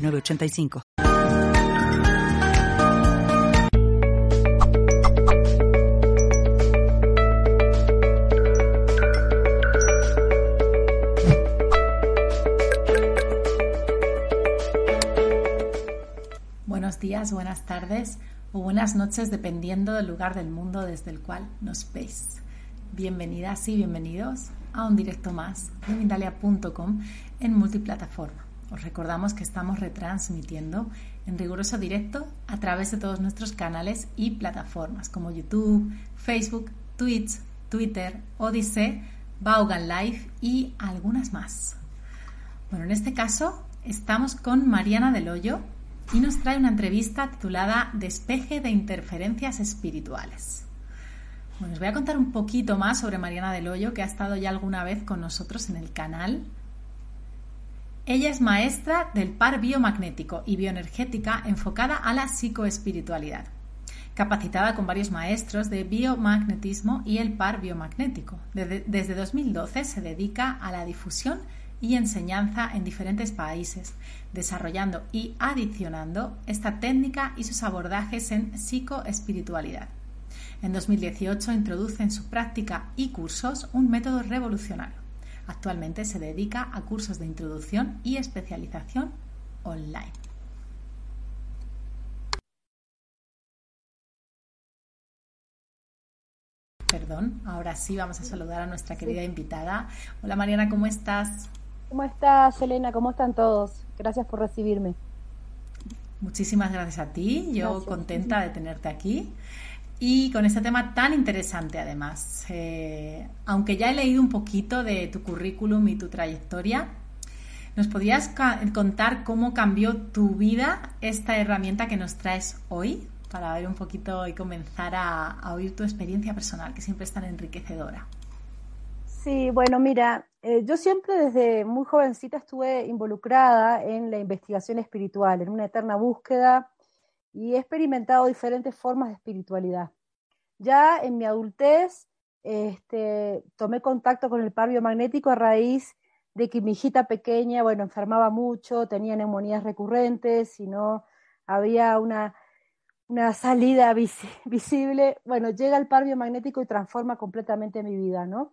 985. Buenos días, buenas tardes o buenas noches dependiendo del lugar del mundo desde el cual nos veis. Bienvenidas y bienvenidos a un directo más de Mindalia.com en multiplataforma. Os recordamos que estamos retransmitiendo en riguroso directo a través de todos nuestros canales y plataformas como YouTube, Facebook, Twitch, Twitter, Odyssey, Vaughan Live y algunas más. Bueno, en este caso estamos con Mariana Del Hoyo y nos trae una entrevista titulada Despeje de interferencias espirituales. Bueno, os voy a contar un poquito más sobre Mariana Del Hoyo, que ha estado ya alguna vez con nosotros en el canal ella es maestra del par biomagnético y bioenergética enfocada a la psicoespiritualidad, capacitada con varios maestros de biomagnetismo y el par biomagnético. Desde, 2012 se dedica a la difusión y enseñanza en diferentes países, desarrollando y adicionando esta técnica y sus abordajes en psicoespiritualidad. En 2018 introduce en su práctica y cursos un método revolucionario Actualmente se dedica a cursos de introducción y especialización online. Perdón, ahora sí vamos a saludar a nuestra querida invitada. Hola Mariana, ¿cómo estás? ¿Cómo estás, Elena? ¿Cómo están todos? Gracias por recibirme. Muchísimas gracias a ti, yo contenta de tenerte aquí y con este tema tan interesante además. Eh, aunque ya he leído un poquito de tu currículum y tu trayectoria, ¿nos podrías contar cómo cambió tu vida esta herramienta que nos traes hoy? Para ver un poquito y comenzar a, oír tu experiencia personal, que siempre es tan enriquecedora. Sí, bueno, mira, eh, yo siempre desde muy jovencita estuve involucrada en la investigación espiritual, en una eterna búsqueda y he experimentado diferentes formas de espiritualidad. Ya en mi adultez este, tomé contacto con el par biomagnético a raíz de que mi hijita pequeña, bueno, enfermaba mucho, tenía neumonías recurrentes y no había una, una salida visible. Bueno, llega el par biomagnético y transforma completamente mi vida, ¿no?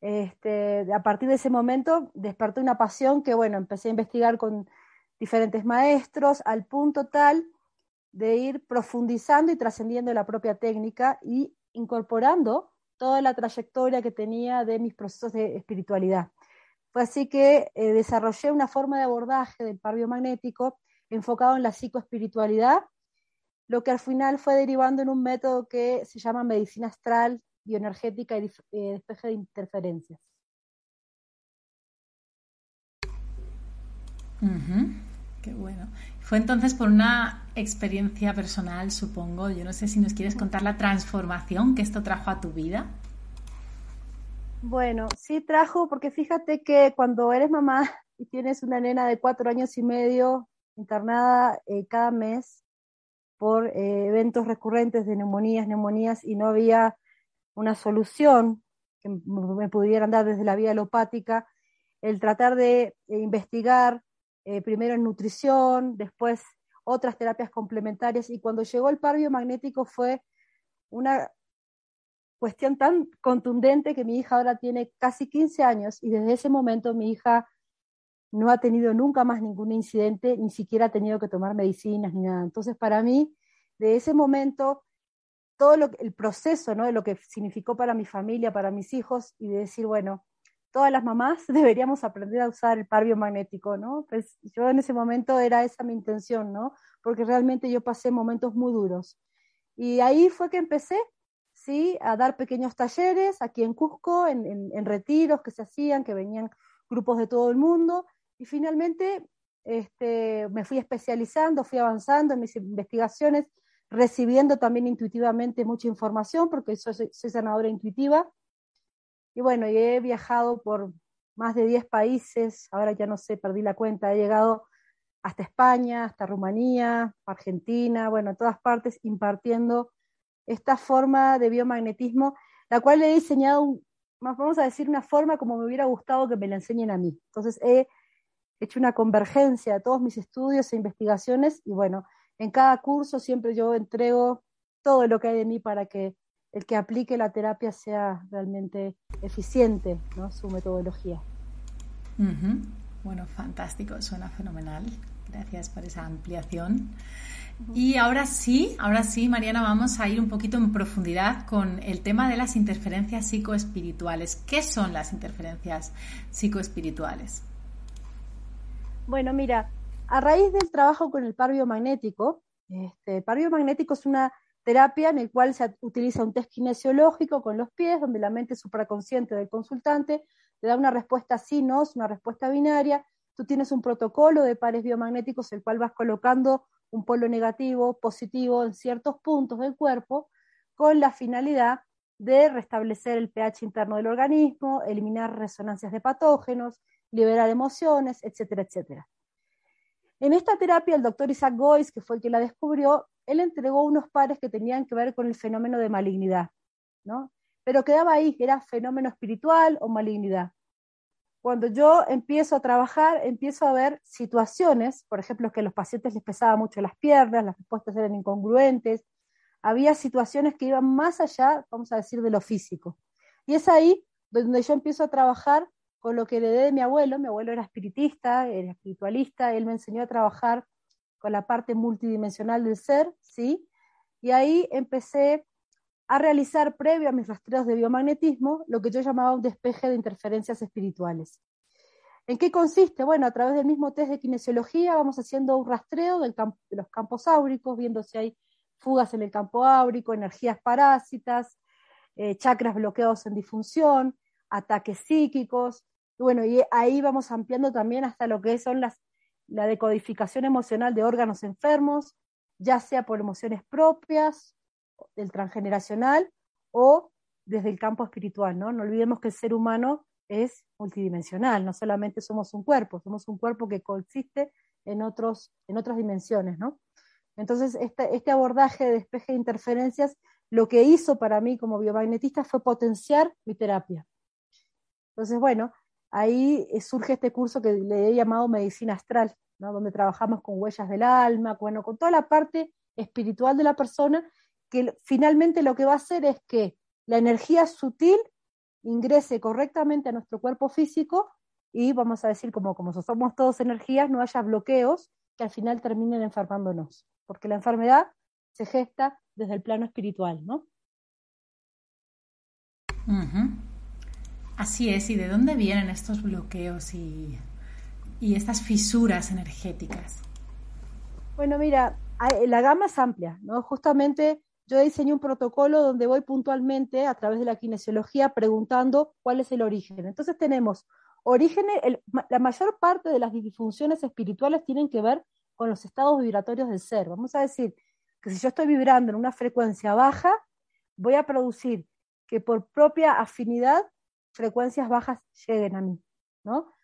Este, a partir de ese momento despertó una pasión que, bueno, empecé a investigar con diferentes maestros al punto tal de ir profundizando y trascendiendo la propia técnica y incorporando toda la trayectoria que tenía de mis procesos de espiritualidad. Fue así que eh, desarrollé una forma de abordaje del par biomagnético enfocado en la psicoespiritualidad, lo que al final fue derivando en un método que se llama medicina astral, bioenergética y eh, despeje de interferencias. Qué bueno. Fue entonces por una experiencia personal, supongo. Yo no sé si nos quieres contar la transformación que esto trajo a tu vida. Bueno, sí trajo, porque fíjate que cuando eres mamá y tienes una nena de cuatro años y medio internada eh, cada mes por eh, eventos recurrentes de neumonías, neumonías, y no había una solución que me pudieran dar desde la vía alopática, el tratar de eh, investigar eh, primero en nutrición, después otras terapias complementarias, y cuando llegó el par biomagnético fue una cuestión tan contundente que mi hija ahora tiene casi 15 años y desde ese momento mi hija no ha tenido nunca más ningún incidente, ni siquiera ha tenido que tomar medicinas ni nada. Entonces, para mí, de ese momento, todo el proceso ¿no? de lo que significó para mi familia, para mis hijos, y de decir, bueno, todas las mamás deberíamos aprender a usar el par biomagnético, ¿no? Pues yo en ese momento era esa mi intención, ¿no? Porque realmente yo pasé momentos muy duros. Y ahí fue que empecé, ¿sí? A dar pequeños talleres aquí en Cusco, en, en, retiros que se hacían, que venían grupos de todo el mundo. Y finalmente este, me fui especializando, fui avanzando en mis investigaciones, recibiendo también intuitivamente mucha información, porque soy, soy sanadora intuitiva. Y bueno, he viajado por más de 10 países, ahora ya no sé, perdí la cuenta, he llegado hasta España, hasta Rumanía, Argentina, bueno, en todas partes impartiendo esta forma de biomagnetismo, la cual he diseñado, vamos a decir, una forma como me hubiera gustado que me la enseñen a mí. Entonces he hecho una convergencia de todos mis estudios e investigaciones y bueno, en cada curso siempre yo entrego todo lo que hay de mí para que el que aplique la terapia sea realmente eficiente, ¿no? Su metodología. Bueno, fantástico, suena fenomenal. Gracias por esa ampliación. Y ahora sí, ahora sí, Mariana, vamos a ir un poquito en profundidad con el tema de las interferencias psicoespirituales. ¿Qué son las interferencias psicoespirituales? Bueno, mira, a raíz del trabajo con el par biomagnético, este, el par biomagnético es una terapia en el cual se utiliza un test kinesiológico con los pies, donde la mente supraconsciente del consultante te da una respuesta sí, no, una respuesta binaria. Tú tienes un protocolo de pares biomagnéticos, el cual vas colocando un polo negativo, positivo en ciertos puntos del cuerpo, con la finalidad de restablecer el pH interno del organismo, eliminar resonancias de patógenos, liberar emociones, etcétera, etcétera. En esta terapia, el doctor Isaac Goyce, que fue el que la descubrió, él entregó unos pares que tenían que ver con el fenómeno de malignidad, ¿no? Pero quedaba ahí, era fenómeno espiritual o malignidad. Cuando yo empiezo a trabajar, empiezo a ver situaciones, por ejemplo, que a los pacientes les pesaba mucho las piernas, las respuestas eran incongruentes, había situaciones que iban más allá, vamos a decir, de lo físico. Y es ahí donde yo empiezo a trabajar con lo que heredé de mi abuelo. Mi abuelo era espiritista, era espiritualista, él me enseñó a trabajar con la parte multidimensional del ser, ¿sí? Y ahí empecé a realizar, previo a mis rastreos de biomagnetismo, lo que yo llamaba un despeje de interferencias espirituales. ¿En qué consiste? Bueno, a través del mismo test de kinesiología vamos haciendo un rastreo de los campos áuricos, viendo si hay fugas en el campo áurico, energías parásitas, eh, chakras bloqueados en disfunción, ataques psíquicos, bueno, y ahí vamos ampliando también hasta lo que son las, la decodificación emocional de órganos enfermos, ya sea por emociones propias, del transgeneracional o desde el campo espiritual, ¿no? No olvidemos que el ser humano es multidimensional, no solamente somos un cuerpo, somos un cuerpo que consiste en, otros, en otras dimensiones, ¿no? Entonces, este, este abordaje de despeje de interferencias, lo que hizo para mí como biomagnetista fue potenciar mi terapia. Entonces, bueno, ahí eh, surge este curso que le he llamado Medicina Astral, ¿no? donde trabajamos con huellas del alma, bueno, con toda la parte espiritual de la persona, que finalmente lo que va a hacer es que la energía sutil ingrese correctamente a nuestro cuerpo físico y vamos a decir, como, como somos todos energías, no haya bloqueos que al final terminen enfermándonos, porque la enfermedad se gesta desde el plano espiritual, ¿no? Así es, ¿y de dónde vienen estos bloqueos y, estas fisuras energéticas? Bueno, mira, la gama es amplia, ¿no? Justamente yo diseñé un protocolo donde voy puntualmente a través de la kinesiología preguntando cuál es el origen. Entonces tenemos orígenes, la mayor parte de las disfunciones espirituales tienen que ver con los estados vibratorios del ser. Vamos a decir que si yo estoy vibrando en una frecuencia baja, voy a producir que por propia afinidad frecuencias bajas lleguen a mí, ¿no?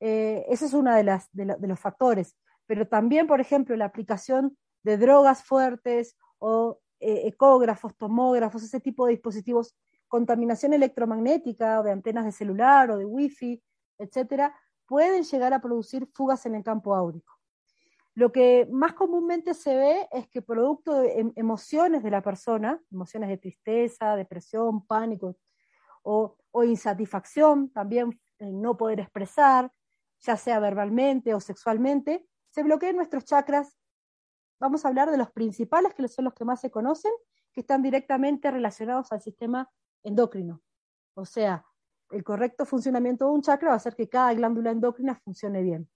Eh, ese es uno de, las, de, los factores. Pero también, por ejemplo, la aplicación de drogas fuertes o eh, ecógrafos, tomógrafos, ese tipo de dispositivos, contaminación electromagnética o de antenas de celular o de wifi, etcétera, pueden llegar a producir fugas en el campo áurico. Lo que más comúnmente se ve es que producto de em, emociones de la persona, emociones de tristeza, depresión, pánico, o, insatisfacción, también en no poder expresar, ya sea verbalmente o sexualmente, se bloquean nuestros chakras. Vamos a hablar de los principales, que son los que más se conocen, que están directamente relacionados al sistema endocrino. O sea, el correcto funcionamiento de un chakra va a hacer que cada glándula endocrina funcione bien.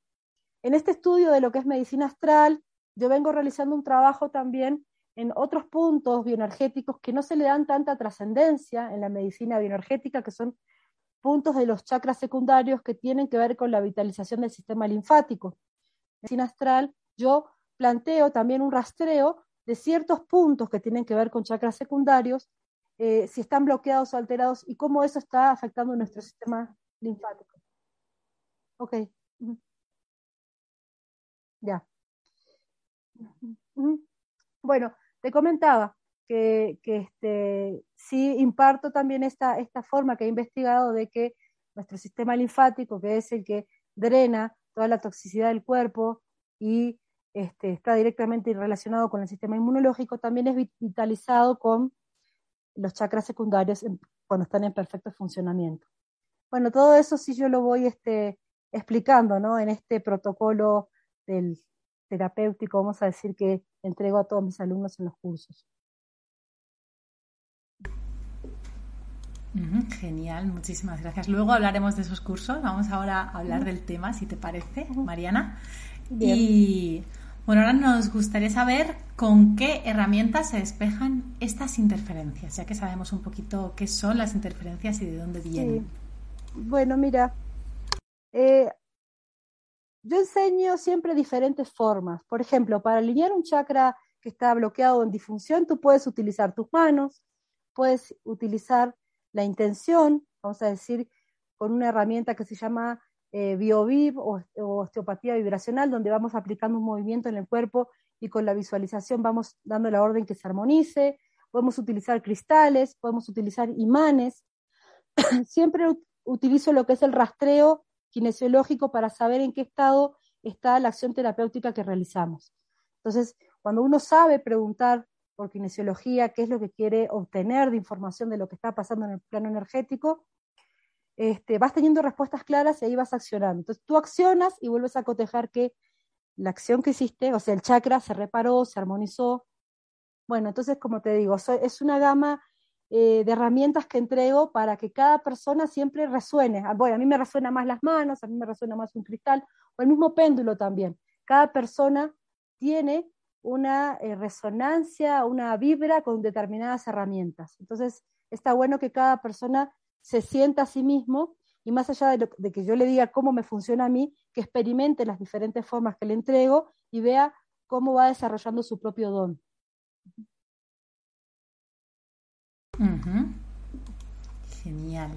En este estudio de lo que es medicina astral, yo vengo realizando un trabajo también en otros puntos bioenergéticos que no se le dan tanta trascendencia en la medicina bioenergética, que son puntos de los chakras secundarios que tienen que ver con la vitalización del sistema linfático. medicina astral, yo planteo también un rastreo de ciertos puntos que tienen que ver con chakras secundarios, eh, si están bloqueados o alterados y cómo eso está afectando nuestro sistema linfático. Ok. Ya. Bueno, te comentaba que, este, sí imparto también esta, forma que he investigado de que nuestro sistema linfático, que es el que drena toda la toxicidad del cuerpo y este, está directamente relacionado con el sistema inmunológico, también es vitalizado con los chakras secundarios cuando están en perfecto funcionamiento. Bueno, todo eso sí yo lo voy este, explicando en este protocolo terapéutico, vamos a decir, que entrego a todos mis alumnos en los cursos. Genial, muchísimas gracias. Luego hablaremos de esos cursos. Vamos ahora a hablar del tema, si te parece, Mariana. Y bueno, ahora nos gustaría saber con qué herramientas se despejan estas interferencias, ya que sabemos un poquito qué son las interferencias y de dónde vienen. Bueno, mira, eh, yo enseño siempre diferentes formas. Por ejemplo, para alinear un chakra que está bloqueado en disfunción, tú puedes utilizar tus manos, puedes utilizar la intención, vamos a decir, con una herramienta que se llama eh, BioVib o, osteopatía vibracional, donde vamos aplicando un movimiento en el cuerpo y con la visualización vamos dando la orden que se armonice. Podemos utilizar cristales, podemos utilizar imanes. Siempre utilizo lo que es el rastreo kinesiológico para saber en qué estado está la acción terapéutica que realizamos. Entonces, cuando uno sabe preguntar por kinesiología, qué es lo que quiere obtener de información de lo que está pasando en el plano energético, este, vas teniendo respuestas claras y ahí vas accionando. Entonces tú accionas y vuelves a cotejar que la acción que hiciste, o sea, el chakra se reparó, se armonizó. Bueno, entonces, como te digo, es una gama eh, de herramientas que entrego para que cada persona siempre resuene. Ah, bueno, a mí me resuena más las manos, a mí me resuena más un cristal, o el mismo péndulo también. Cada persona tiene una eh, resonancia, una vibra con determinadas herramientas. Entonces, está bueno que cada persona se sienta a sí mismo y más allá de, de, que yo le diga cómo me funciona a mí, que experimente las diferentes formas que le entrego y vea cómo va desarrollando su propio don. Genial.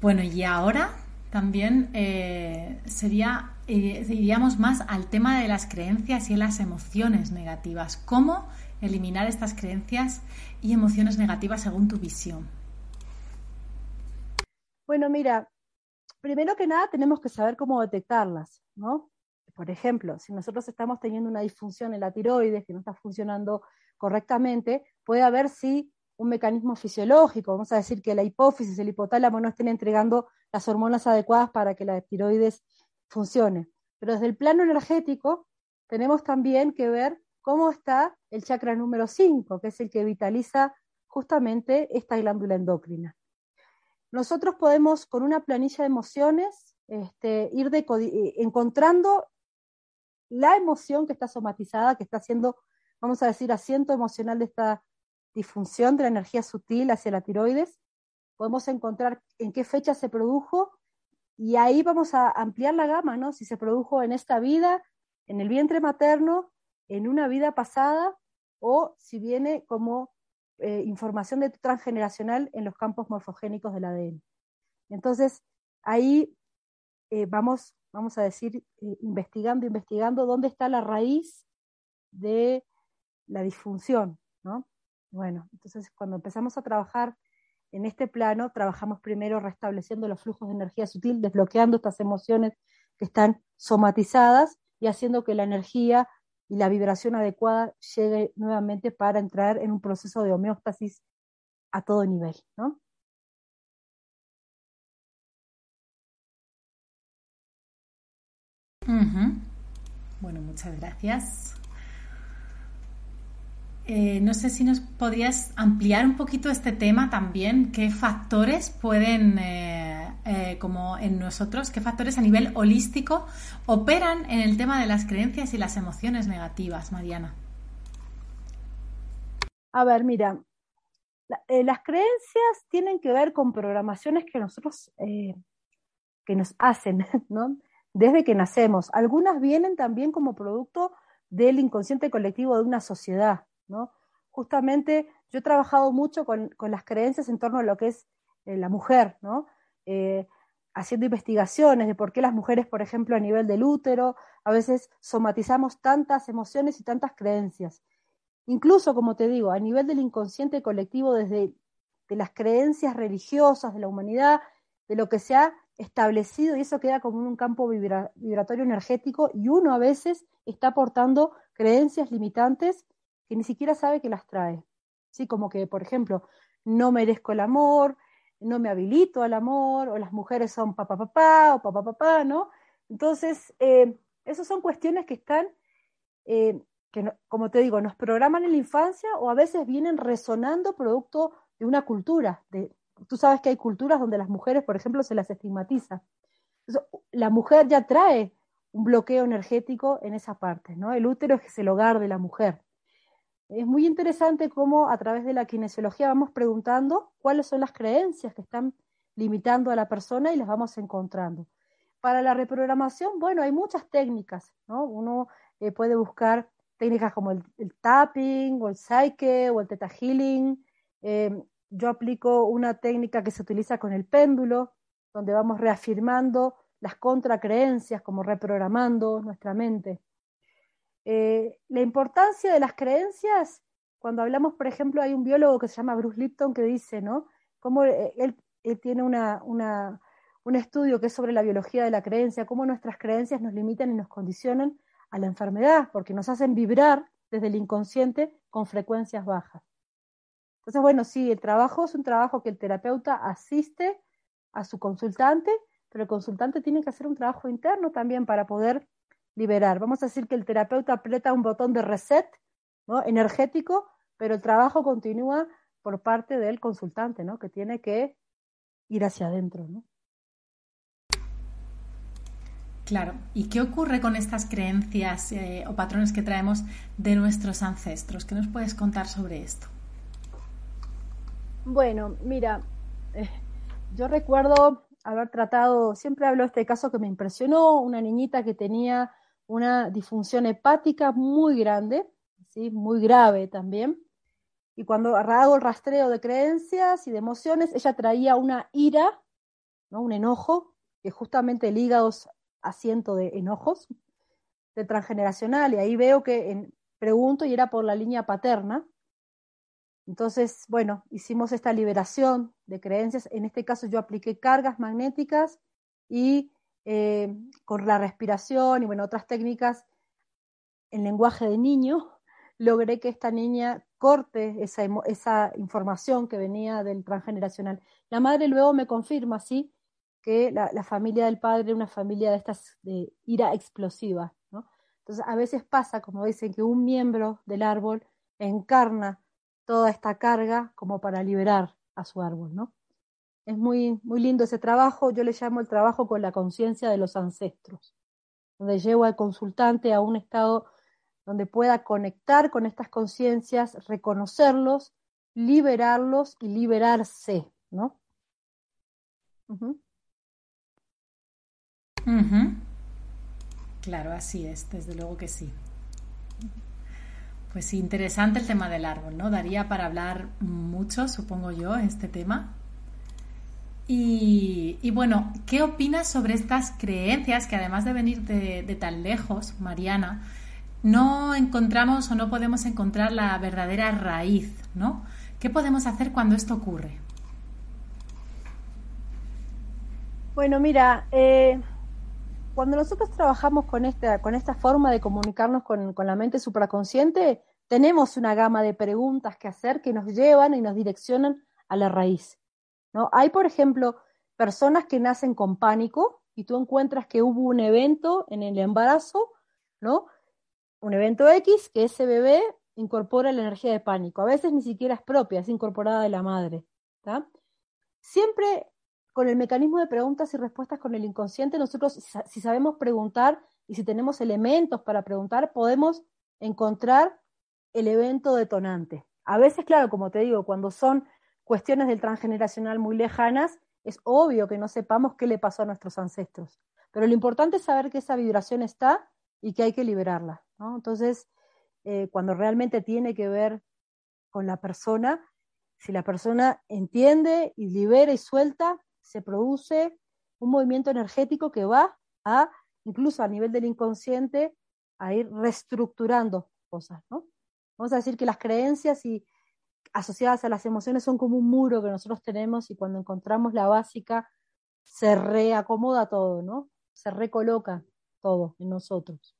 Bueno, y ahora también eh, sería, eh, iríamos más al tema de las creencias y las emociones negativas. ¿Cómo eliminar estas creencias y emociones negativas según tu visión? Bueno, mira, primero que nada tenemos que saber cómo detectarlas, ¿no? Por ejemplo, si nosotros estamos teniendo una disfunción en la tiroides que no está funcionando correctamente, puede haber sí un mecanismo fisiológico, vamos a decir que la hipófisis, el hipotálamo no estén entregando las hormonas adecuadas para que la tiroides funcione. Pero desde el plano energético tenemos también que ver cómo está el chakra número 5, que es el que vitaliza justamente esta glándula endocrina. Nosotros podemos, con una planilla de emociones, este, ir eh, encontrando la emoción que está somatizada, que está haciendo, vamos a decir, asiento emocional de esta disfunción de la energía sutil hacia la tiroides, podemos encontrar en qué fecha se produjo y ahí vamos a ampliar la gama, ¿no? Si se produjo en esta vida, en el vientre materno, en una vida pasada o si viene como eh, información de transgeneracional en los campos morfogénicos del ADN. Entonces, ahí eh, vamos, vamos a decir, eh, investigando, investigando dónde está la raíz de la disfunción, ¿no? Bueno, entonces cuando empezamos a trabajar en este plano, trabajamos primero restableciendo los flujos de energía sutil, desbloqueando estas emociones que están somatizadas y haciendo que la energía y la vibración adecuada llegue nuevamente para entrar en un proceso de homeostasis a todo nivel, ¿no? Bueno, muchas gracias. Eh, no sé si nos podrías ampliar un poquito este tema también, qué factores pueden, eh, eh, como en nosotros, qué factores a nivel holístico operan en el tema de las creencias y las emociones negativas, Mariana. A ver, mira, las creencias tienen que ver con programaciones que nosotros, que nos hacen, ¿no? desde que nacemos. Algunas vienen también como producto del inconsciente colectivo de una sociedad, ¿no? Justamente yo he trabajado mucho con, las creencias en torno a lo que es eh, la mujer, ¿no? Eh, haciendo investigaciones de por qué las mujeres, por ejemplo, a nivel del útero, a veces somatizamos tantas emociones y tantas creencias. Incluso, como te digo, a nivel del inconsciente colectivo, desde de las creencias religiosas de la humanidad, de lo que se ha establecido, y eso queda como un campo vibratorio energético, y uno a veces está aportando creencias limitantes que ni siquiera sabe que las trae. ¿Sí? Como que, por ejemplo, no merezco el amor, no me habilito al amor, o las mujeres son papá papá o papá papá, ¿no? Entonces, eh, esas son cuestiones que están, eh, que como te digo, nos programan en la infancia o a veces vienen resonando producto de una cultura. De, tú sabes que hay culturas donde las mujeres, por ejemplo, se las estigmatiza. la mujer ya trae un bloqueo energético en esa parte, ¿no? El útero es el hogar de la mujer es muy interesante cómo a través de la kinesiología vamos preguntando cuáles son las creencias que están limitando a la persona y las vamos encontrando. Para la reprogramación, bueno, hay muchas técnicas, ¿no? Uno eh, puede buscar técnicas como el, tapping o el psyche o el theta healing. Em, yo aplico una técnica que se utiliza con el péndulo, donde vamos reafirmando las contracreencias, como reprogramando nuestra mente. Eh, la importancia de las creencias, cuando hablamos, por ejemplo, hay un biólogo que se llama Bruce Lipton que dice, ¿no? Cómo eh, él, tiene una, un estudio que es sobre la biología de la creencia, cómo nuestras creencias nos limitan y nos condicionan a la enfermedad, porque nos hacen vibrar desde el inconsciente con frecuencias bajas. Entonces, bueno, sí, el trabajo es un trabajo que el terapeuta asiste a su consultante, pero el consultante tiene que hacer un trabajo interno también para poder liberar. Vamos a decir que el terapeuta aprieta un botón de reset ¿no? energético, pero el trabajo continúa por parte del consultante, ¿no? que tiene que ir hacia adentro. ¿no? Claro, ¿y qué ocurre con estas creencias eh, o patrones que traemos de nuestros ancestros? ¿Qué nos puedes contar sobre esto? Bueno, mira, eh, yo recuerdo haber tratado, siempre hablo de este caso que me impresionó, una niñita que tenía una disfunción hepática muy grande, ¿sí? muy grave también. Y cuando hago el rastreo de creencias y de emociones, ella traía una ira, ¿no? un enojo, que justamente el hígado es asiento de enojos, de transgeneracional, y ahí veo que en, pregunto y era por la línea paterna. Entonces, bueno, hicimos esta liberación de creencias. En este caso yo apliqué cargas magnéticas y eh, con la respiración y bueno, otras técnicas en lenguaje de niño, logré que esta niña corte esa, esa información que venía del transgeneracional. La madre luego me confirma, sí, que la, familia del padre es una familia de estas de ira explosiva. Entonces, a veces pasa, como dicen, que un miembro del árbol encarna toda esta carga como para liberar a su árbol, ¿no? Es muy, muy lindo ese trabajo, yo le llamo el trabajo con la conciencia de los ancestros, donde llevo al consultante a un estado donde pueda conectar con estas conciencias, reconocerlos, liberarlos y liberarse, ¿no? Claro, así es, desde luego que sí. Pues interesante el tema del árbol, ¿no? Daría para hablar mucho, supongo yo, este tema. Y, bueno, ¿qué opinas sobre estas creencias que además de venir de, tan lejos, Mariana, no encontramos o no podemos encontrar la verdadera raíz, ¿no? ¿Qué podemos hacer cuando esto ocurre? Bueno, mira, eh, cuando nosotros trabajamos con esta, con esta forma de comunicarnos con, con la mente supraconsciente, tenemos una gama de preguntas que hacer que nos llevan y nos direccionan a la raíz. ¿No? Hay, por ejemplo, personas que nacen con pánico y tú encuentras que hubo un evento en el embarazo, ¿no? Un evento X que ese bebé incorpora la energía de pánico. A veces ni siquiera es propia, es incorporada de la madre. Siempre con el mecanismo de preguntas y respuestas con el inconsciente, nosotros si sabemos preguntar y si tenemos elementos para preguntar, podemos encontrar el evento detonante. A veces, claro, como te digo, cuando son cuestiones del transgeneracional muy lejanas, es obvio que no sepamos qué le pasó a nuestros ancestros. Pero lo importante es saber que esa vibración está y que hay que liberarla. ¿no? Entonces, eh, cuando realmente tiene que ver con la persona, si la persona entiende y libera y suelta, se produce un movimiento energético que va a, incluso a nivel del inconsciente, a ir reestructurando cosas, ¿no? Vamos a decir que las creencias y asociadas a las emociones son como un muro que nosotros tenemos y cuando encontramos la básica se reacomoda todo, ¿no? Se recoloca todo en nosotros.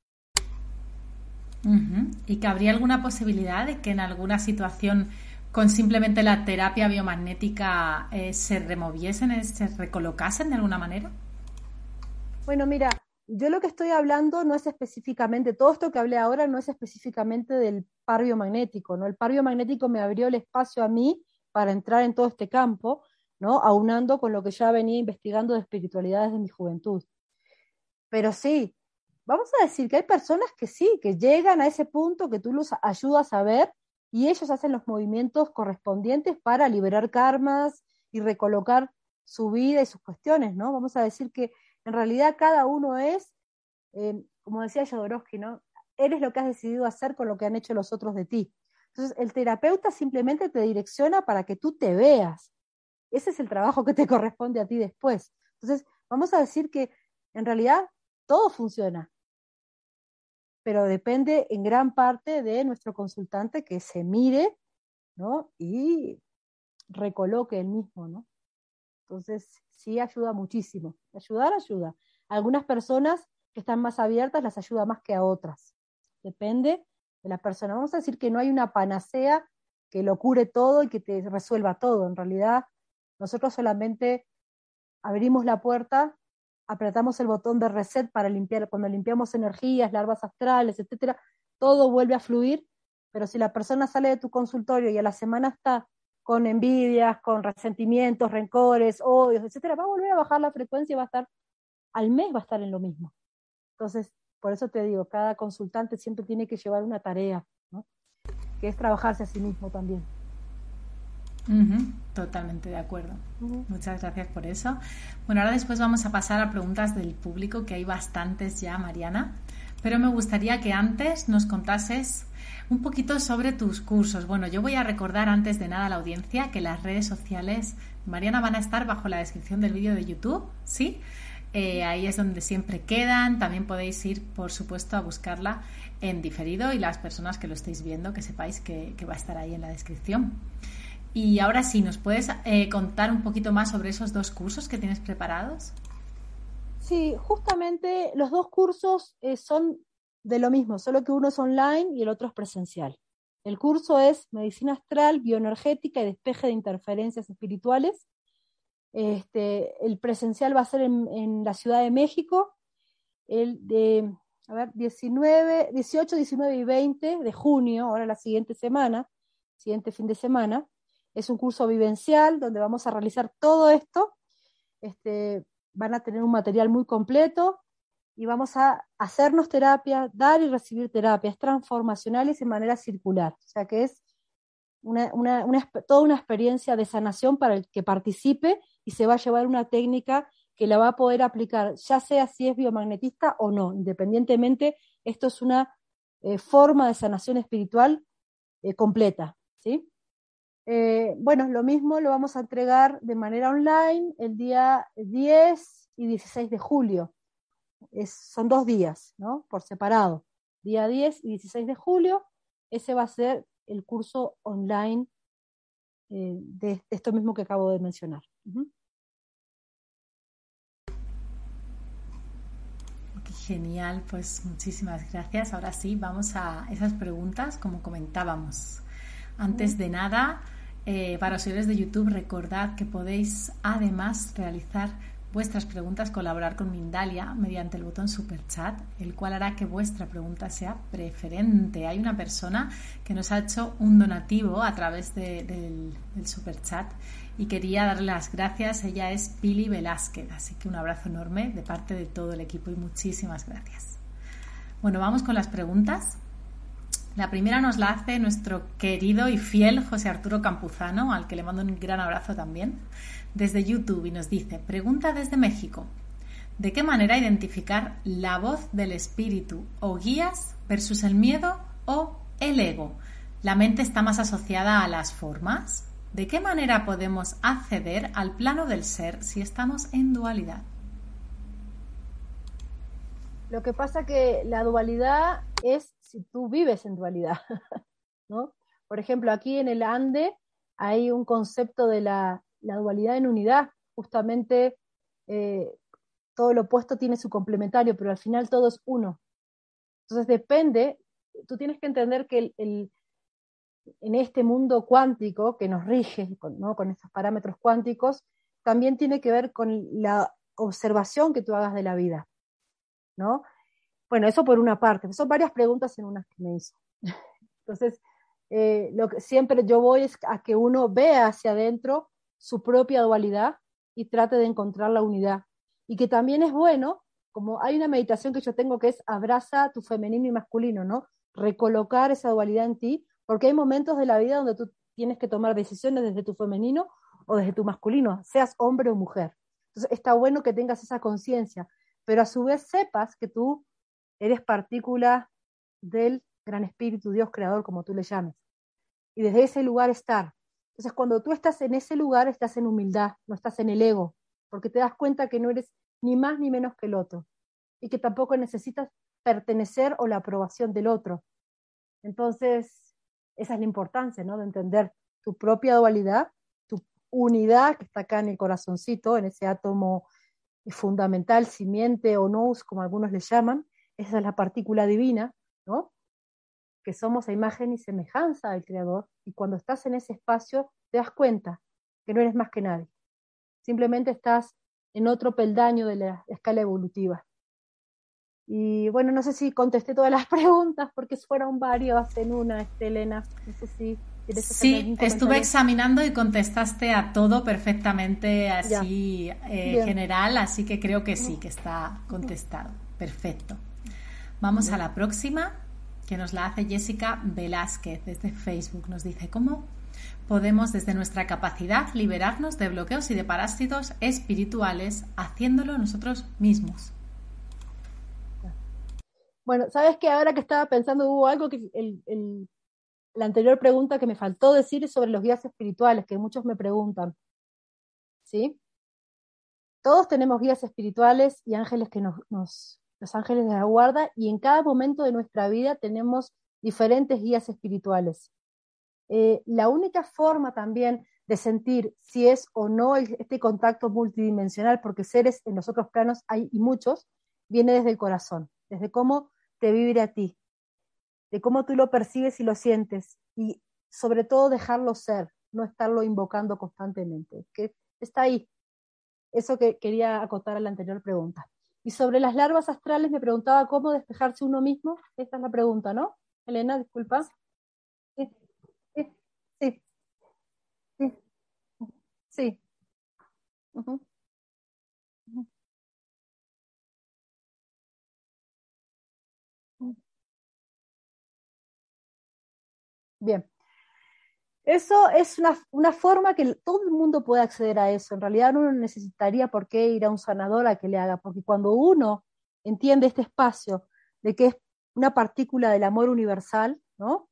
¿Y que habría alguna posibilidad de que en alguna situación con simplemente la terapia biomagnética eh, se removiesen, eh, se recolocasen de alguna manera? Bueno, mira, yo lo que estoy hablando no es específicamente, todo esto que hablé ahora no es específicamente del par biomagnético, ¿no? El par biomagnético me abrió el espacio a mí para entrar en todo este campo, ¿no? Aunando con lo que ya venía investigando de espiritualidad desde mi juventud. Pero sí, vamos a decir que hay personas que sí, que llegan a ese punto que tú los ayudas a ver y ellos hacen los movimientos correspondientes para liberar karmas y recolocar su vida y sus cuestiones, ¿no? Vamos a decir que en realidad cada uno es, eh, como decía Jodorowsky, ¿no? Eres lo que has decidido hacer con lo que han hecho los otros de ti. Entonces, el terapeuta simplemente te direcciona para que tú te veas. Ese es el trabajo que te corresponde a ti después. Entonces, vamos a decir que en realidad todo funciona, pero depende en gran parte de nuestro consultante que se mire, ¿no? Y recoloque el mismo, ¿no? Entonces, sí ayuda muchísimo. Ayudar ayuda. algunas personas que están más abiertas las ayuda más que a otras. Depende de la persona. Vamos a decir que no hay una panacea que lo cure todo y que te resuelva todo. En realidad, nosotros solamente abrimos la puerta apretamos el botón de reset para limpiar, cuando limpiamos energías, larvas astrales, etcétera, todo vuelve a fluir, pero si la persona sale de tu consultorio y a la semana está con envidias, con resentimientos, rencores, odios, etcétera, va a volver a bajar la frecuencia y va a estar, al mes va a estar en lo mismo. Entonces, por eso te digo, cada consultante siempre tiene que llevar una tarea, ¿no? que es trabajarse a sí mismo también. Totalmente de acuerdo. Muchas gracias por eso. Bueno, ahora después vamos a pasar a preguntas del público, que hay bastantes ya, Mariana. Pero me gustaría que antes nos contases un poquito sobre tus cursos. Bueno, yo voy a recordar antes de nada a la audiencia que las redes sociales, Mariana, van a estar bajo la descripción del vídeo de YouTube, ¿sí? Eh, ahí es donde siempre quedan. También podéis ir, por supuesto, a buscarla en diferido y las personas que lo estéis viendo, que sepáis que va a estar ahí en la descripción. Y ahora sí, ¿nos puedes eh, contar un poquito más sobre esos dos cursos que tienes preparados? Sí, justamente los dos cursos eh, son de lo mismo, solo que uno es online y el otro es presencial. El curso es Medicina Astral, Bioenergética y Despeje de Interferencias Espirituales. Este, el presencial va a ser en, la Ciudad de México, el de, a ver, 19, 18, 19 y 20 de junio, ahora la siguiente semana, siguiente fin de semana. Es un curso vivencial donde vamos a realizar todo esto. Este, van a tener un material muy completo y vamos a hacernos terapia, dar y recibir terapias transformacionales de manera circular. O sea que es toda una experiencia de sanación para el que participe y se va a llevar una técnica que la va a poder aplicar, ya sea si es biomagnetista o no, independientemente, esto es una eh, forma de sanación espiritual eh, completa, ¿sí? Eh, bueno, lo mismo lo vamos a entregar de manera online el día 10 y 16 de julio. son dos días, ¿no? Por separado. Día 10 y 16 de julio, ese va a ser el curso online de esto mismo que acabo de mencionar. Genial, pues muchísimas gracias. Ahora sí, vamos a esas preguntas, como comentábamos. Antes de nada, eh, para los seguidores de YouTube, recordad que podéis además realizar vuestras preguntas, colaborar con Mindalia mediante el botón Super Chat, el cual hará que vuestra pregunta sea preferente. Hay una persona que nos ha hecho un donativo a través del, del Super Chat y quería darle las gracias. Ella es Pili Velázquez, así que un abrazo enorme de parte de todo el equipo y muchísimas gracias. Bueno, vamos con las preguntas. La primera nos la hace nuestro querido y fiel José Arturo Campuzano, al que le mando un gran abrazo también, desde YouTube y nos dice, pregunta desde México. ¿De qué manera identificar la voz del espíritu o guías versus el miedo o el ego? La mente está más asociada a las formas. ¿De qué manera podemos acceder al plano del ser si estamos en dualidad? Lo que pasa que la dualidad es si tú vives en dualidad, ¿no? Por ejemplo, aquí en el Ande hay un concepto de la, dualidad en unidad, justamente eh, todo lo opuesto tiene su complementario, pero al final todo es uno. Entonces depende, tú tienes que entender que en este mundo cuántico que nos rige, con, ¿no? con estos parámetros cuánticos, también tiene que ver con la observación que tú hagas de la vida. ¿no? Bueno, eso por una parte. Son varias preguntas en unas que me hizo. Entonces, eh, lo que siempre yo voy es a que uno vea hacia adentro su propia dualidad y trate de encontrar la unidad. Y que también es bueno, como hay una meditación que yo tengo que es abraza tu femenino y masculino, ¿no? Recolocar esa dualidad en ti, porque hay momentos de la vida donde tú tienes que tomar decisiones desde tu femenino o desde tu masculino, seas hombre o mujer. Entonces está bueno que tengas esa conciencia, pero a su vez sepas que tú eres partícula del gran espíritu, Dios creador, como tú le llames. Y desde ese lugar estar. Entonces, cuando tú estás en ese lugar, estás en humildad, no estás en el ego, porque te das cuenta que no eres ni más ni menos que el otro y que tampoco necesitas pertenecer o la aprobación del otro. Entonces, esa es la importancia, ¿no? De entender tu propia dualidad, tu unidad que está acá en el corazoncito, en ese átomo fundamental, simiente o nous, como algunos le llaman, esa es la partícula divina, ¿no? Que somos a imagen y semejanza del Creador, y cuando estás en ese espacio te das cuenta que no eres más que nadie. Simplemente estás en otro peldaño de la escala evolutiva. Y bueno, no sé si contesté todas las preguntas porque fueron varias en una, este, Elena. No sé si Sí, estuve examinando y contestaste a todo perfectamente así eh, general, así que creo que sí, que está contestado. Perfecto. Vamos a la próxima, que nos la hace Jessica Velázquez desde Facebook. Nos dice, ¿cómo podemos desde nuestra capacidad liberarnos de bloqueos y de parásitos espirituales haciéndolo nosotros mismos? Bueno, sabes que ahora que estaba pensando hubo algo que el, la anterior pregunta que me faltó decir es sobre los guías espirituales, que muchos me preguntan. ¿Sí? Todos tenemos guías espirituales y ángeles que nos, los ángeles de la guarda, y en cada momento de nuestra vida tenemos diferentes guías espirituales. Eh, la única forma también de sentir si es o no este contacto multidimensional, porque seres en los otros planos hay y muchos, viene desde el corazón, desde cómo te vive a ti, de cómo tú lo percibes y lo sientes, y sobre todo dejarlo ser, no estarlo invocando constantemente, que está ahí. Eso que quería acotar a la anterior pregunta. Y sobre las larvas astrales me preguntaba cómo despejarse uno mismo. Esta es la pregunta, ¿no? Elena, disculpa. Sí, sí, sí. Sí. Bien. Eso es una, forma que todo el mundo puede acceder a eso. En realidad uno no necesitaría por qué ir a un sanador a que le haga, porque cuando uno entiende este espacio de que es una partícula del amor universal, ¿no?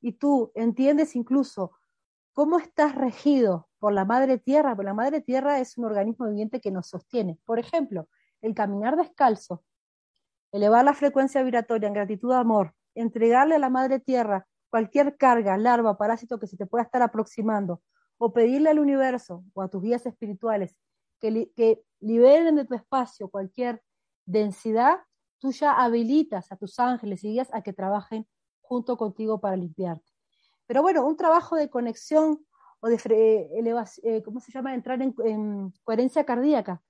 Y tú entiendes incluso cómo estás regido por la madre tierra, porque la madre tierra es un organismo viviente que nos sostiene. Por ejemplo, el caminar descalzo, elevar la frecuencia vibratoria en gratitud amor, entregarle a la madre tierra cualquier carga, larva, parásito que se te pueda estar aproximando, o pedirle al universo o a tus guías espirituales que, que liberen de tu espacio cualquier densidad, tú ya habilitas a tus ángeles y guías a que trabajen junto contigo para limpiarte. Pero bueno, un trabajo de conexión o de elevación, eh, ¿cómo se llama? Entrar en, coherencia cardíaca,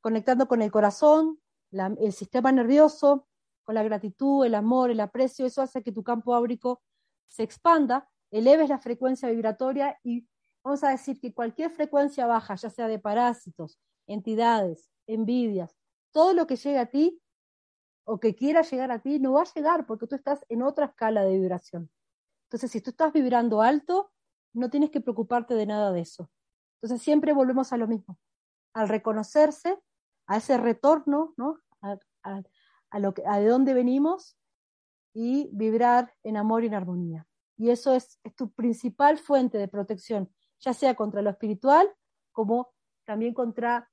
conectando con el corazón, el sistema nervioso, con la gratitud, el amor, el aprecio, eso hace que tu campo áurico se expanda, eleves la frecuencia vibratoria y vamos a decir que cualquier frecuencia baja, ya sea de parásitos, entidades, envidias, todo lo que llegue a ti o que quiera llegar a ti no va a llegar porque tú estás en otra escala de vibración. Entonces, si tú estás vibrando alto, no tienes que preocuparte de nada de eso. Entonces, siempre volvemos a lo mismo. Al reconocerse, a ese retorno, ¿no? A, lo que, a de dónde venimos y vibrar en amor y en armonía. Y eso es, es tu principal fuente de protección, ya sea contra lo espiritual como también contra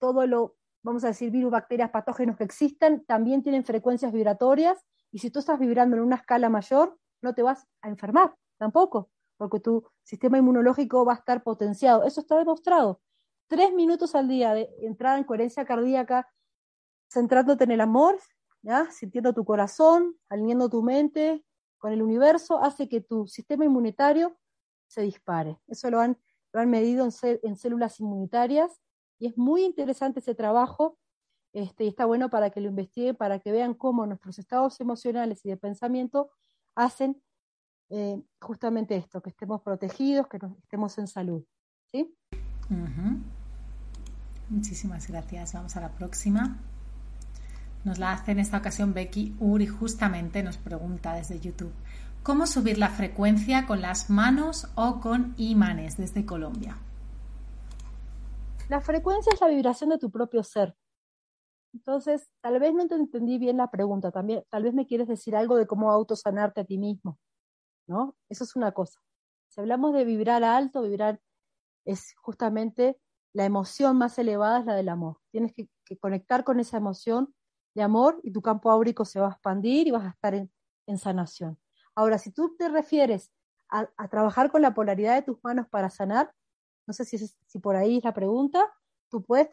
todo lo, vamos a decir, virus, bacterias, patógenos que existan, también tienen frecuencias vibratorias y si tú estás vibrando en una escala mayor, no te vas a enfermar tampoco, porque tu sistema inmunológico va a estar potenciado. Eso está demostrado. Tres minutos al día de entrada en coherencia cardíaca, centrándote en el amor, sintiendo tu corazón, alineando tu mente con el universo, hace que tu sistema inmunitario se dispare. Eso lo han, medido en, en células inmunitarias y es muy interesante ese trabajo este, y está bueno para que lo investiguen, para que vean cómo nuestros estados emocionales y de pensamiento hacen eh, justamente esto, que estemos protegidos, que estemos en salud. ¿sí? Muchísimas gracias. Vamos a la próxima. Nos la hace en esta ocasión Becky Uri, justamente nos pregunta desde YouTube, ¿cómo subir la frecuencia con las manos o con imanes desde Colombia? La frecuencia es la vibración de tu propio ser. Entonces, tal vez no te entendí bien la pregunta, también, tal vez me quieres decir algo de cómo autosanarte a ti mismo. ¿no? Eso es una cosa. Si hablamos de vibrar alto, vibrar es justamente la emoción más elevada es la del amor. Tienes que, conectar con esa emoción de amor y tu campo áurico se va a expandir y vas a estar en, sanación. Ahora, si tú te refieres a, trabajar con la polaridad de tus manos para sanar, no sé si, si por ahí es la pregunta, tú puedes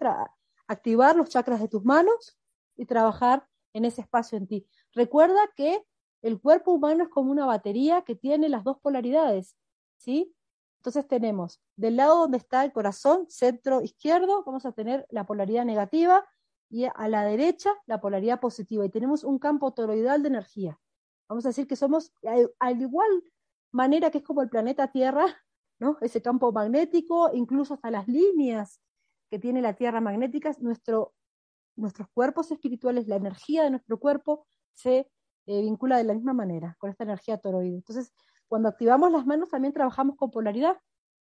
activar los chakras de tus manos y trabajar en ese espacio en ti. Recuerda que el cuerpo humano es como una batería que tiene las dos polaridades, ¿sí? Entonces tenemos del lado donde está el corazón, centro izquierdo, vamos a tener la polaridad negativa y a la derecha la polaridad positiva y tenemos un campo toroidal de energía. Vamos a decir que somos al igual manera que es como el planeta Tierra, ¿no? Ese campo magnético, incluso hasta las líneas que tiene la Tierra magnética, nuestro, nuestros cuerpos espirituales, la energía de nuestro cuerpo se eh, vincula de la misma manera con esta energía toroide. Entonces, cuando activamos las manos también trabajamos con polaridad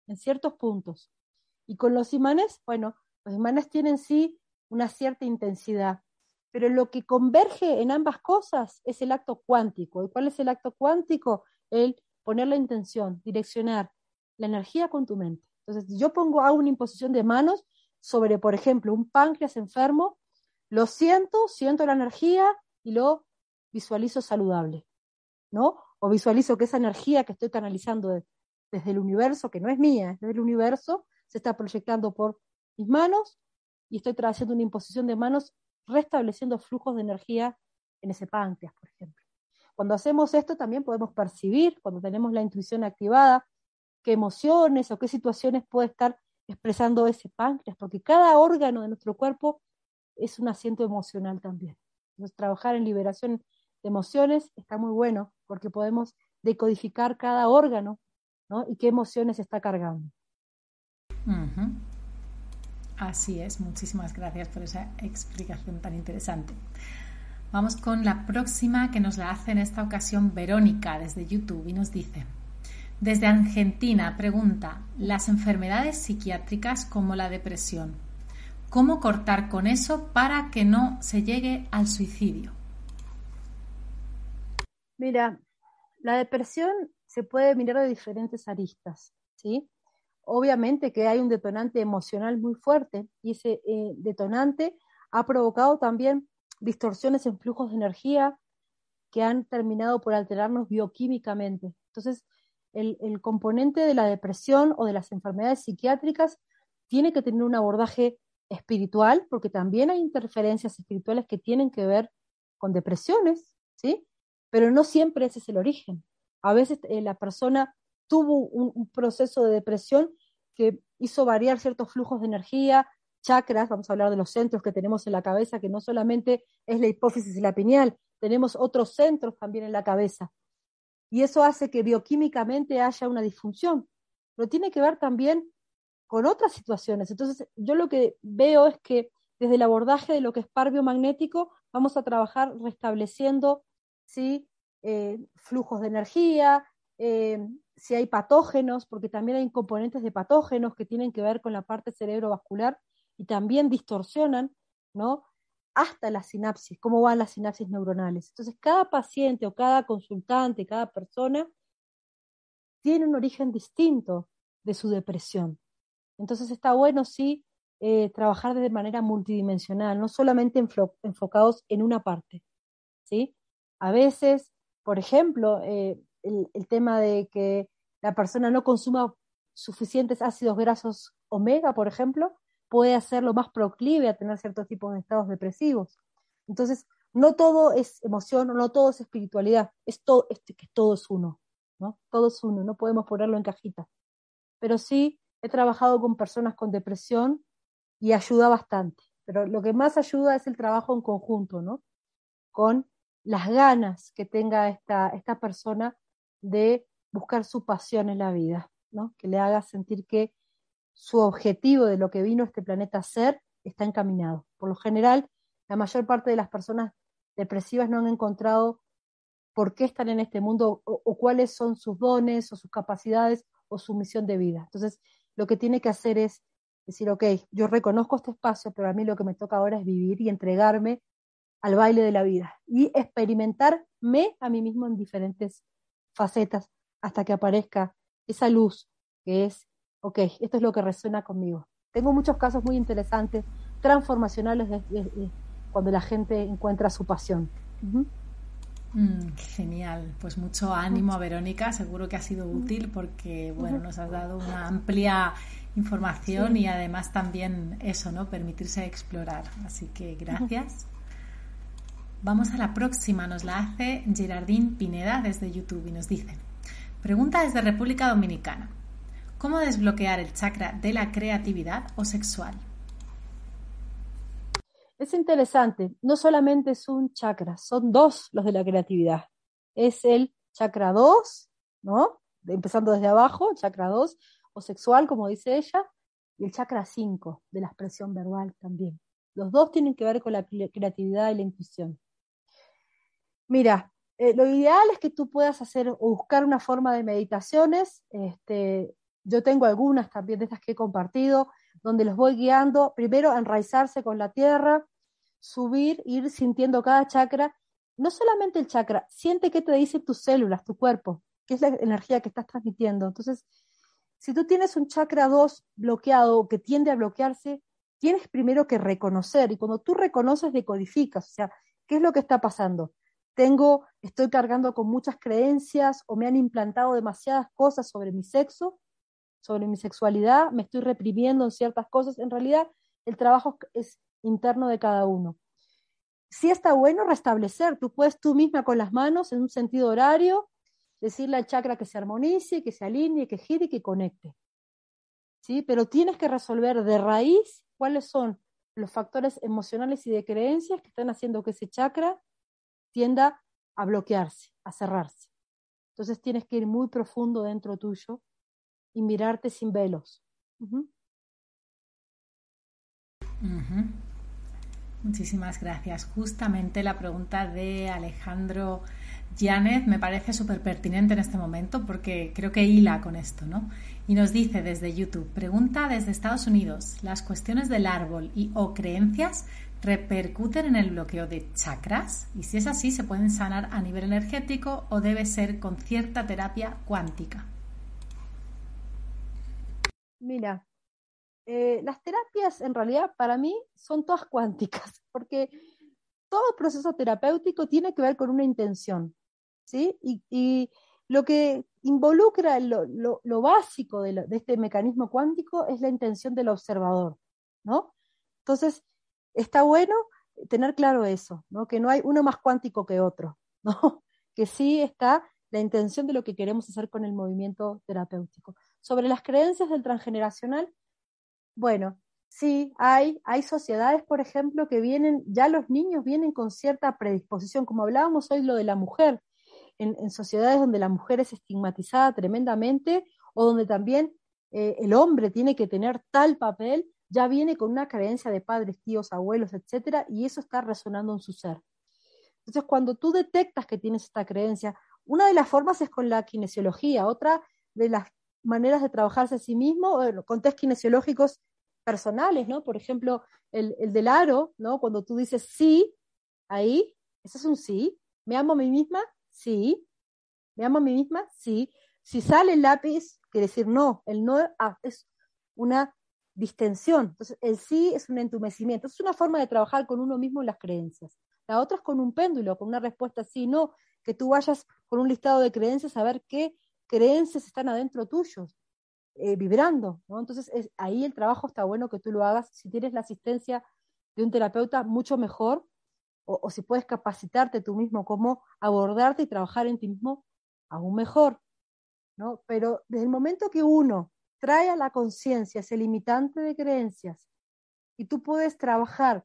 en ciertos puntos. Y con los imanes, bueno, los imanes tienen sí una cierta intensidad, pero lo que converge en ambas cosas es el acto cuántico. ¿Y cuál es el acto cuántico? El poner la intención, direccionar la energía con tu mente. Entonces, yo pongo, hago una imposición de manos sobre, por ejemplo, un páncreas enfermo, lo siento, siento la energía y lo visualizo saludable, ¿no? O visualizo que esa energía que estoy canalizando desde el universo, que no es mía, es del universo, se está proyectando por mis manos y estoy haciendo una imposición de manos restableciendo flujos de energía en ese páncreas, por ejemplo. Cuando hacemos esto también podemos percibir, cuando tenemos la intuición activada, qué emociones o qué situaciones puede estar expresando ese páncreas, porque cada órgano de nuestro cuerpo es un asiento emocional también. Entonces, trabajar en liberación de emociones está muy bueno porque podemos decodificar cada órgano ¿no? y qué emociones está cargando. Así es, muchísimas gracias por esa explicación tan interesante. Vamos con la próxima que nos la hace en esta ocasión Verónica desde YouTube y nos dice, desde Argentina pregunta, las enfermedades psiquiátricas como la depresión, ¿cómo cortar con eso para que no se llegue al suicidio? Mira, la depresión se puede mirar de diferentes aristas, ¿sí? Obviamente que hay un detonante emocional muy fuerte y ese eh, detonante ha provocado también distorsiones en flujos de energía que han terminado por alterarnos bioquímicamente. Entonces, el, componente de la depresión o de las enfermedades psiquiátricas tiene que tener un abordaje espiritual, porque también hay interferencias espirituales que tienen que ver con depresiones, ¿sí? pero no siempre ese es el origen. A veces eh, la persona tuvo un, proceso de depresión que hizo variar ciertos flujos de energía, chakras, vamos a hablar de los centros que tenemos en la cabeza, que no solamente es la hipófisis y la pineal, tenemos otros centros también en la cabeza. Y eso hace que bioquímicamente haya una disfunción, pero tiene que ver también con otras situaciones. Entonces, yo lo que veo es que desde el abordaje de lo que es par biomagnético, vamos a trabajar restableciendo ¿sí? Eh, flujos de energía, eh, si hay patógenos, porque también hay componentes de patógenos que tienen que ver con la parte cerebrovascular y también distorsionan ¿no? Hasta la sinapsis, cómo van las sinapsis neuronales. Entonces, cada paciente o cada consultante, cada persona tiene un origen distinto de su depresión. Entonces, está bueno, sí, eh, trabajar de manera multidimensional, no solamente enfocados en una parte, ¿sí? A veces, por ejemplo, eh, el, tema de que la persona no consuma suficientes ácidos grasos omega, por ejemplo, puede hacerlo más proclive a tener ciertos tipos de estados depresivos. Entonces, no todo es emoción, no todo es espiritualidad, es todo, es que todo es uno, ¿no? Todo es uno, no podemos ponerlo en cajita. Pero sí he trabajado con personas con depresión y ayuda bastante. Pero lo que más ayuda es el trabajo en conjunto, ¿no? Con las ganas que tenga esta, esta persona de buscar su pasión en la vida, ¿no? Que le haga sentir que su objetivo de lo que vino este planeta a ser está encaminado. Por lo general, la mayor parte de las personas depresivas no han encontrado por qué están en este mundo o, cuáles son sus dones o sus capacidades o su misión de vida. Entonces, lo que tiene que hacer es decir, ok, yo reconozco este espacio, pero a mí lo que me toca ahora es vivir y entregarme al baile de la vida y experimentarme a mí mismo en diferentes facetas hasta que aparezca esa luz que es ok, esto es lo que resuena conmigo. Tengo muchos casos muy interesantes, transformacionales, de, cuando la gente encuentra su pasión. Mm, genial, pues mucho ánimo a Verónica, seguro que ha sido útil porque bueno, nos has dado una amplia información y además también eso, ¿no? Permitirse explorar. Así que gracias. Vamos a la próxima, nos la hace Gerardín Pineda desde YouTube y nos dice, pregunta desde República Dominicana. ¿Cómo desbloquear el chakra de la creatividad o sexual? Es interesante, no solamente es un chakra, son dos los de la creatividad. Es el chakra 2, ¿no? Empezando desde abajo, chakra 2, o sexual, como dice ella, y el chakra 5, de la expresión verbal también. Los dos tienen que ver con la creatividad y la intuición. Mira, eh, lo ideal es que tú puedas hacer o buscar una forma de meditaciones este, yo tengo algunas también de estas que he compartido, donde los voy guiando, primero enraizarse con la tierra, subir, ir sintiendo cada chakra. No solamente el chakra, siente qué te dicen tus células, tu cuerpo, qué es la energía que estás transmitiendo. Entonces, si tú tienes un chakra 2 bloqueado o que tiende a bloquearse, tienes primero que reconocer y cuando tú reconoces decodificas, o sea, ¿qué es lo que está pasando? Tengo, estoy cargando con muchas creencias o me han implantado demasiadas cosas sobre mi sexo sobre mi sexualidad, me estoy reprimiendo en ciertas cosas. En realidad, el trabajo es interno de cada uno. Sí está bueno restablecer, tú puedes tú misma con las manos en un sentido horario, decirle al chakra que se armonice, que se alinee, que gire y que conecte. ¿Sí? Pero tienes que resolver de raíz cuáles son los factores emocionales y de creencias que están haciendo que ese chakra tienda a bloquearse, a cerrarse. Entonces tienes que ir muy profundo dentro tuyo y mirarte sin velos. Muchísimas gracias. Justamente la pregunta de Alejandro Llanes me parece súper pertinente en este momento porque creo que hila con esto, ¿no? Y nos dice desde YouTube, pregunta desde Estados Unidos, ¿las cuestiones del árbol y o creencias repercuten en el bloqueo de chakras? Y si es así, ¿se pueden sanar a nivel energético o debe ser con cierta terapia cuántica? Mira, eh, las terapias en realidad para mí son todas cuánticas, porque todo proceso terapéutico tiene que ver con una intención, ¿sí? Y, lo que involucra lo, básico de, este mecanismo cuántico es la intención del observador, ¿no? Entonces, está bueno tener claro eso, ¿no? Que no hay uno más cuántico que otro, ¿no? Que sí está la intención de lo que queremos hacer con el movimiento terapéutico. Sobre las creencias del transgeneracional, bueno, sí, hay, hay sociedades, por ejemplo, que vienen, ya los niños vienen con cierta predisposición, como hablábamos hoy lo de la mujer, en, sociedades donde la mujer es estigmatizada tremendamente o donde también eh, el hombre tiene que tener tal papel, ya viene con una creencia de padres, tíos, abuelos, etcétera, y eso está resonando en su ser. Entonces, cuando tú detectas que tienes esta creencia, una de las formas es con la kinesiología, otra de las maneras de trabajarse a sí mismo, con test kinesiológicos personales, ¿no? Por ejemplo, el, el del aro, ¿no? Cuando tú dices sí, ahí, eso es un sí. ¿Me amo a mí misma? Sí. ¿Me amo a mí misma? Sí. Si sale el lápiz, quiere decir no. El no ah, es una distensión. Entonces, el sí es un entumecimiento. Es una forma de trabajar con uno mismo las creencias. La otra es con un péndulo, con una respuesta sí, no, que tú vayas con un listado de creencias a ver qué creencias están adentro tuyos, eh, vibrando. Entonces, es, ahí el trabajo está bueno que tú lo hagas. Si tienes la asistencia de un terapeuta, mucho mejor. O, o si puedes capacitarte tú mismo cómo abordarte y trabajar en ti mismo, aún mejor. ¿no? Pero desde el momento que uno trae a la conciencia ese limitante de creencias y tú puedes trabajar,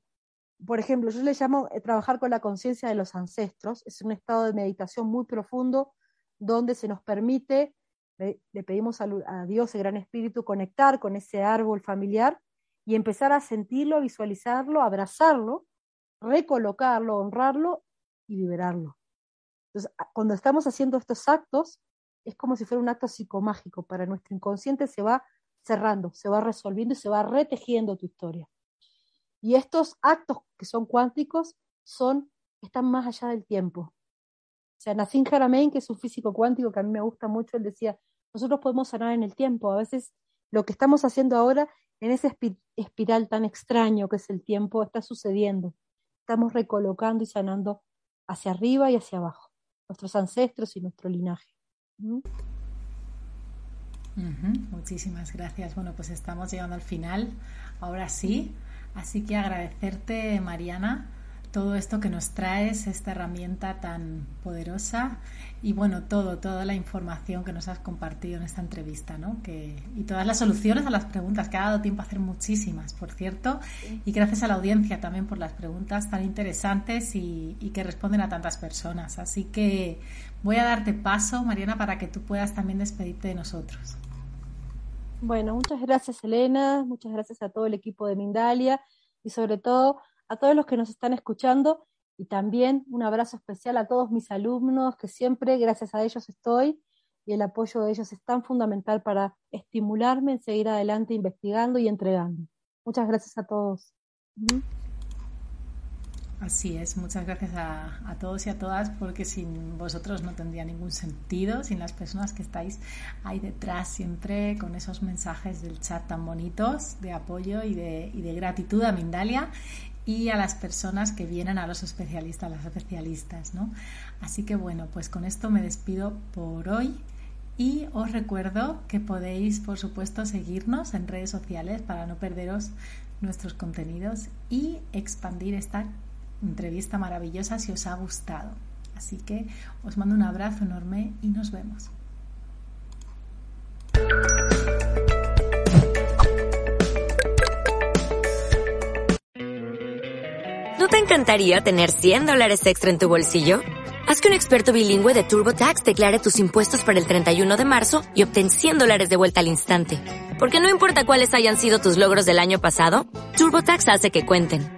por ejemplo, yo le llamo eh, trabajar con la conciencia de los ancestros, es un estado de meditación muy profundo donde se nos permite, le, le pedimos a Dios, el Gran Espíritu, conectar con ese árbol familiar y empezar a sentirlo, visualizarlo, abrazarlo, recolocarlo, honrarlo y liberarlo. Entonces, cuando estamos haciendo estos actos, es como si fuera un acto psicomágico. Para nuestro inconsciente se va cerrando, se va resolviendo y se va retejiendo tu historia. Y estos actos que son cuánticos son, están más allá del tiempo. O sea, Nassim Haramein, que es un físico cuántico que a mí me gusta mucho, él decía, nosotros podemos sanar en el tiempo. A veces lo que estamos haciendo ahora en ese espiral tan extraño que es el tiempo está sucediendo. Estamos recolocando y sanando hacia arriba y hacia abajo, nuestros ancestros y nuestro linaje. Uh -huh. Muchísimas gracias. Bueno, pues estamos llegando al final, ahora sí. Así que agradecerte, Mariana, todo esto que nos traes, esta herramienta tan poderosa y bueno, todo, toda la información que nos has compartido en esta entrevista, ¿no? Que, y todas las soluciones a las preguntas, que ha dado tiempo a hacer muchísimas, por cierto, y gracias a la audiencia también por las preguntas tan interesantes y, y que responden a tantas personas. Así que voy a darte paso, Mariana, para que tú puedas también despedirte de nosotros. Bueno, muchas gracias, Elena, muchas gracias a todo el equipo de Mindalia y sobre todo a todos los que nos están escuchando y también un abrazo especial a todos mis alumnos, que siempre gracias a ellos estoy y el apoyo de ellos es tan fundamental para estimularme en seguir adelante investigando y entregando. Muchas gracias a todos. Así es, muchas gracias a, a, todos y a todas, porque sin vosotros no tendría ningún sentido, sin las personas que estáis ahí detrás siempre con esos mensajes del chat tan bonitos de apoyo y de, gratitud a Mindalia y a las personas que vienen a los especialistas, las especialistas, ¿no? Así que bueno, pues con esto me despido por hoy y os recuerdo que podéis, por supuesto, seguirnos en redes sociales para no perderos nuestros contenidos y expandir esta entrevista maravillosa si os ha gustado. Así que os mando un abrazo enorme y nos vemos. ¿No te encantaría tener 100 dólares extra en tu bolsillo? Haz que un experto bilingüe de TurboTax declare tus impuestos para el 31 de marzo y obtén 100 dólares de vuelta al instante. Porque no importa cuáles hayan sido tus logros del año pasado, TurboTax hace que cuenten.